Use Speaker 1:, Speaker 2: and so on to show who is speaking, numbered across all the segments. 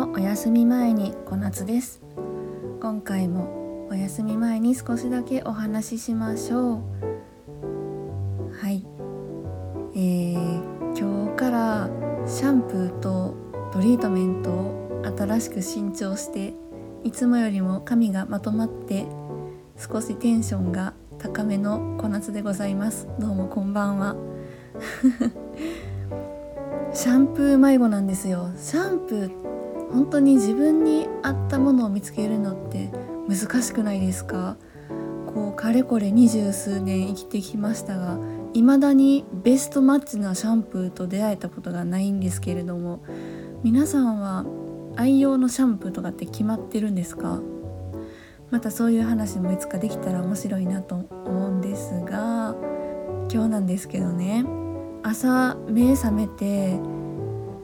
Speaker 1: のお休み前に小夏です。今回もお休み前に少しだけお話ししましょう。はい。えー、今日からシャンプーとトリートメントを新しく新調していつもよりも髪がまとまって少しテンションが高めの小夏でございます。どうもこんばんは。シャンプー迷子なんですよ。シャンプー本当に自分に合ったものを見つけるのって難しくないですか？こうかれこれ二十数年生きてきましたが未だにベストマッチなシャンプーと出会えたことがないんですけれども皆さんは愛用のシャンプーとかって決まってるんですか？またそういう話もいつかできたら面白いなと思うんですが今日なんですけどね朝目覚めて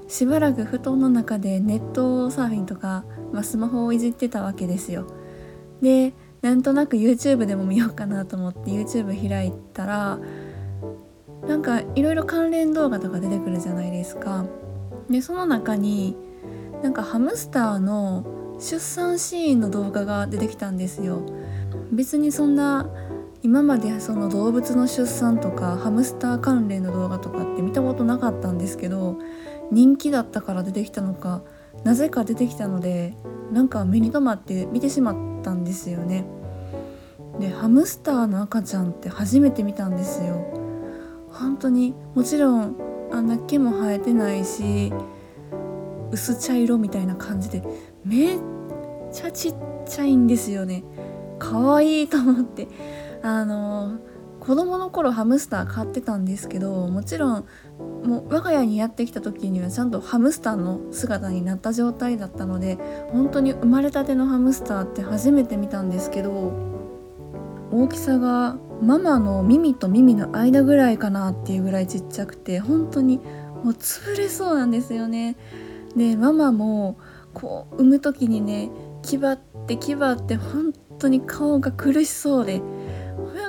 Speaker 1: しばらく布団の中でネットサーフィンとか、まあ、スマホをいじってたわけですよ。でなんとなく YouTube でも見ようかなと思って YouTube 開いたらなんかいろいろ関連動画とか出てくるじゃないですか。でその中になんかハムスターの出産シーンの動画が出てきたんですよ。別にそんな今までその動物の出産とかハムスター関連の動画とかって見たことなかったんですけど人気だったから出てきたのかなぜか出てきたのでなんか目に留まって見てしまったんですよね。でハムスターの赤ちゃんって初めて見たんですよ。本当にもちろんあんな毛も生えてないし薄茶色みたいな感じでめっちゃちっちゃいんですよね。可愛いと思って。あの子供の頃ハムスター飼ってたんですけどもちろんもう我が家にやってきた時にはちゃんとハムスターの姿になった状態だったので本当に生まれたてのハムスターって初めて見たんですけど大きさがママの耳と耳の間ぐらいかなっていうぐらいちっちゃくて本当にもう潰れそうなんですよね。でママもこう産む時にね気張って気張って本当に顔が苦しそうで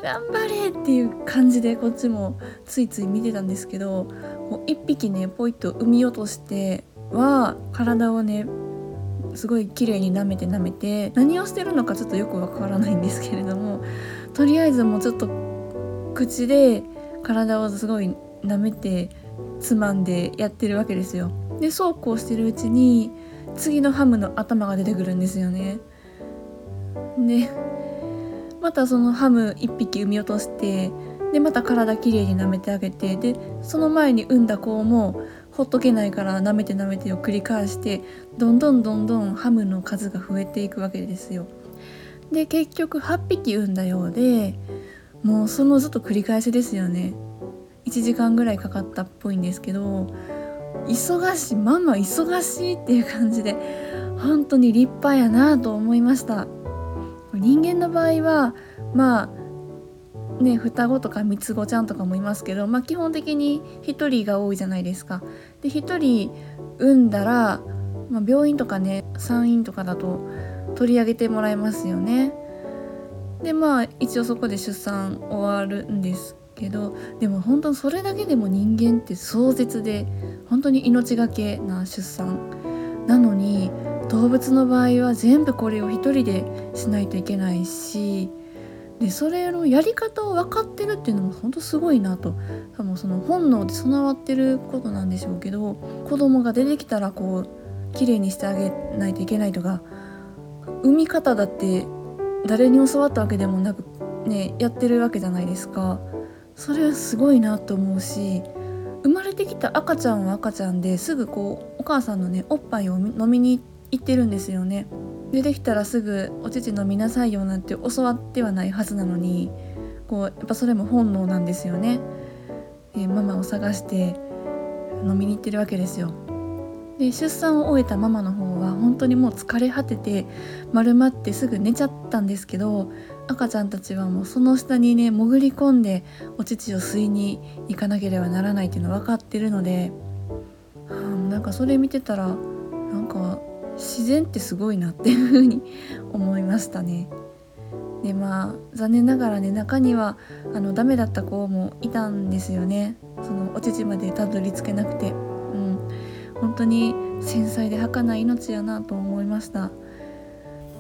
Speaker 1: 頑張れっていう感じでこっちもついつい見てたんですけどもう1匹ねポイッと産み落としては体をねすごい綺麗に舐めて舐めて何をしてるのかちょっとよくわからないんですけれどもとりあえずもうちょっと口で体をすごい舐めてつまんでやってるわけですよ。でそうこうしてるうちに次のハムの頭が出てくるんですよね。でまたそのハム1匹産み落としてでまた体きれいに舐めてあげてでその前に産んだ子もほっとけないから舐めて舐めてを繰り返してどんどんどんどんハムの数が増えていくわけですよ。で結局8匹産んだようでもうそのずっと繰り返しですよね。1時間ぐらいかかったっぽいんですけど忙しいママ忙しいっていう感じで本当に立派やなと思いました。人間の場合はまあね双子とか三つ子ちゃんとかもいますけど、まあ、基本的に1人が多いじゃないですか。で1人産んだら、まあ、病院とかね産院とかだと取り上げてもらえますよね。でまあ一応そこで出産終わるんですけどでも本当それだけでも人間って壮絶で本当に命がけな出産なのに動物の場合は全部これを一人でしないといけないしでそれのやり方を分かってるっていうのも本当すごいなと。多分その本能で備わってることなんでしょうけど子供が出てきたらこう綺麗にしてあげないといけないとか産み方だって誰に教わったわけでもなくねやってるわけじゃないですか。それはすごいなと思うし生まれてきた赤ちゃんは赤ちゃんですぐこう母さんのねおっぱいを飲みに行ってるんですよね。出てきたらすぐお乳飲みなさいよなんて教わってはないはずなのにこうやっぱそれも本能なんですよね、えー、ママを探して飲みに行ってるわけですよ。で出産を終えたママの方は本当にもう疲れ果てて丸まってすぐ寝ちゃったんですけど赤ちゃんたちはもうその下にね潜り込んでお乳を吸いに行かなければならないっていうの分かってるので、うん、なんかそれ見てたらなんか自然ってすごいなっていうふうに 思いましたね。でまあ残念ながらね中にはあのダメだった子もいたんですよね。そのお乳までたどり着けなくて、うん、本当に繊細で儚い命やなと思いました。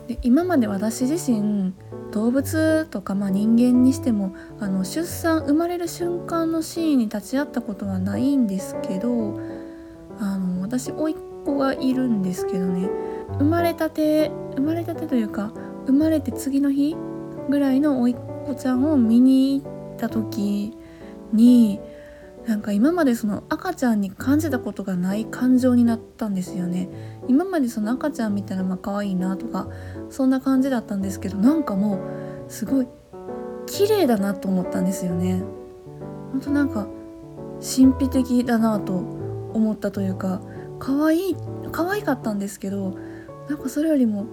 Speaker 1: で今まで私自身動物とか、まあ、人間にしてもあの出産生まれる瞬間のシーンに立ち会ったことはないんですけど私甥っ子がいるんですけどね。生まれたて生まれたてというか生まれて次の日ぐらいの甥っ子ちゃんを見に行った時になんか今までその赤ちゃんに感じたことがない感情になったんですよね。今までその赤ちゃん見たらまあ可愛いなとかそんな感じだったんですけどなんかもうすごい綺麗だなと思ったんですよね。ほんとなんか神秘的だなと思ったというか可愛い可愛かったんですけどなんかそれよりも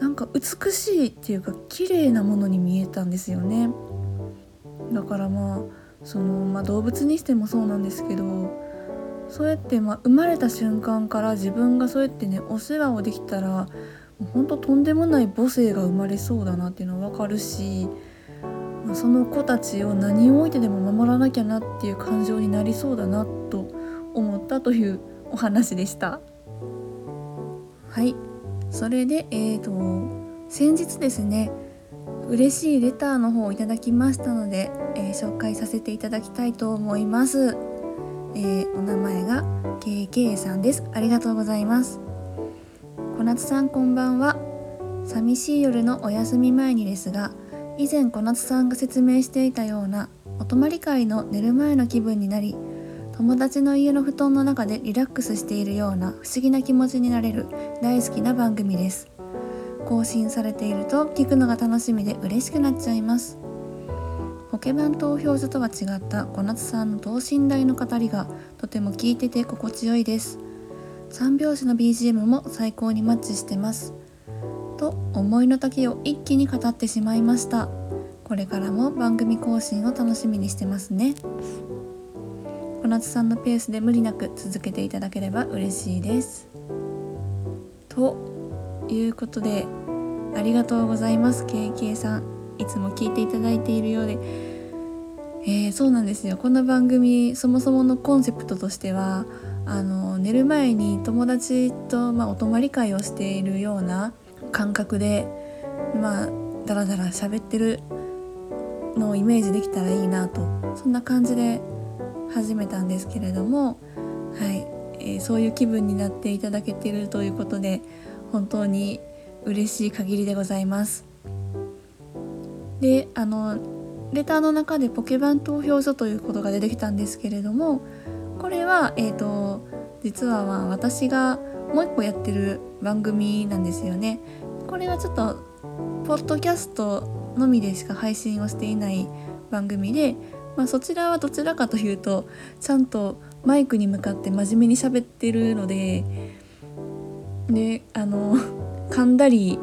Speaker 1: なんか美しいっていうか綺麗なものに見えたんですよね。だからまあその、まあ、動物にしてもそうなんですけどそうやってまあ生まれた瞬間から自分がそうやってねお世話をできたらもうほんととんでもない母性が生まれそうだなっていうのは分かるし、まあ、その子たちを何を置いてでも守らなきゃなっていう感情になりそうだなと思ったというお話でした。はい。それでえーと先日ですね嬉しいレターの方をいただきましたので、えー、紹介させていただきたいと思います、えー、お名前が KK さんです。ありがとうございます。小夏さんこんばんは。寂しい夜のお休み前にですが以前小夏さんが説明していたようなお泊まり会の寝る前の気分になり友達の家の布団の中でリラックスしているような不思議な気持ちになれる大好きな番組です。更新されていると聞くのが楽しみで嬉しくなっちゃいます。ポケバン投票所とは違った小夏さんの等身大の語りがとても聞いてて心地よいです。三拍子の BGM も最高にマッチしてます。と思いの丈を一気に語ってしまいました。これからも番組更新を楽しみにしてますね。小夏さんのペースで無理なく続けていただければ嬉しいです。ということでありがとうございます。KK さんいつも聞いていただいているようで。えー、そうなんですよ。この番組そもそものコンセプトとしてはあの寝る前に友達と、まあ、お泊まり会をしているような感覚でまあダラダラ喋ってるのをイメージできたらいいなと。そんな感じで始めたんですけれどもはい、えー、そういう気分になっていただけているということで本当に嬉しい限りでございます。であのレターの中でポケバン投票所ということが出てきたんですけれどもこれはえっ、ー、と実はまあ私がもう一個やってる番組なんですよね。これはちょっとポッドキャストのみでしか配信をしていない番組で、まあ、そちらはどちらかというとちゃんとマイクに向かって真面目に喋ってるのでであの噛んだり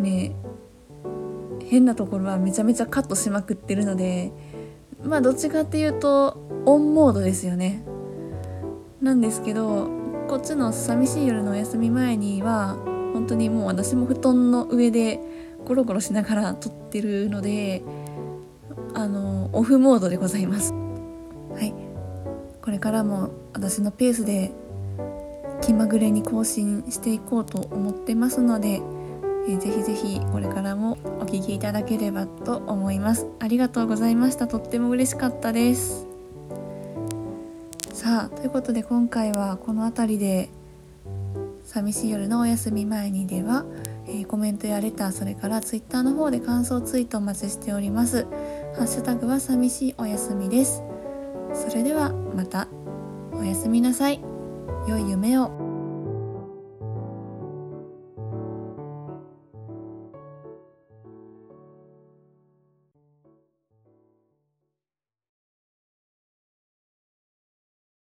Speaker 1: ね変なところはめちゃめちゃカットしまくってるのでまあどっちかっていうとオンモードですよね。なんですけどこっちの寂しい夜のお休み前には本当にもう私も布団の上でゴロゴロしながら撮ってるのであのオフモードでございます。はい。これからも私のペースで気まぐれに更新していこうと思ってますので、えー、ぜひぜひこれからもお聴きいただければと思います。ありがとうございました。とっても嬉しかったです。さあということで今回はこの辺りで寂しい夜のお休み前にでは、えー、コメントやレターそれから Twitter の方で感想ツイートお待ちしております。ハッシュタグは寂しいお休みです。それではまた。おやすみなさい。良い夢を。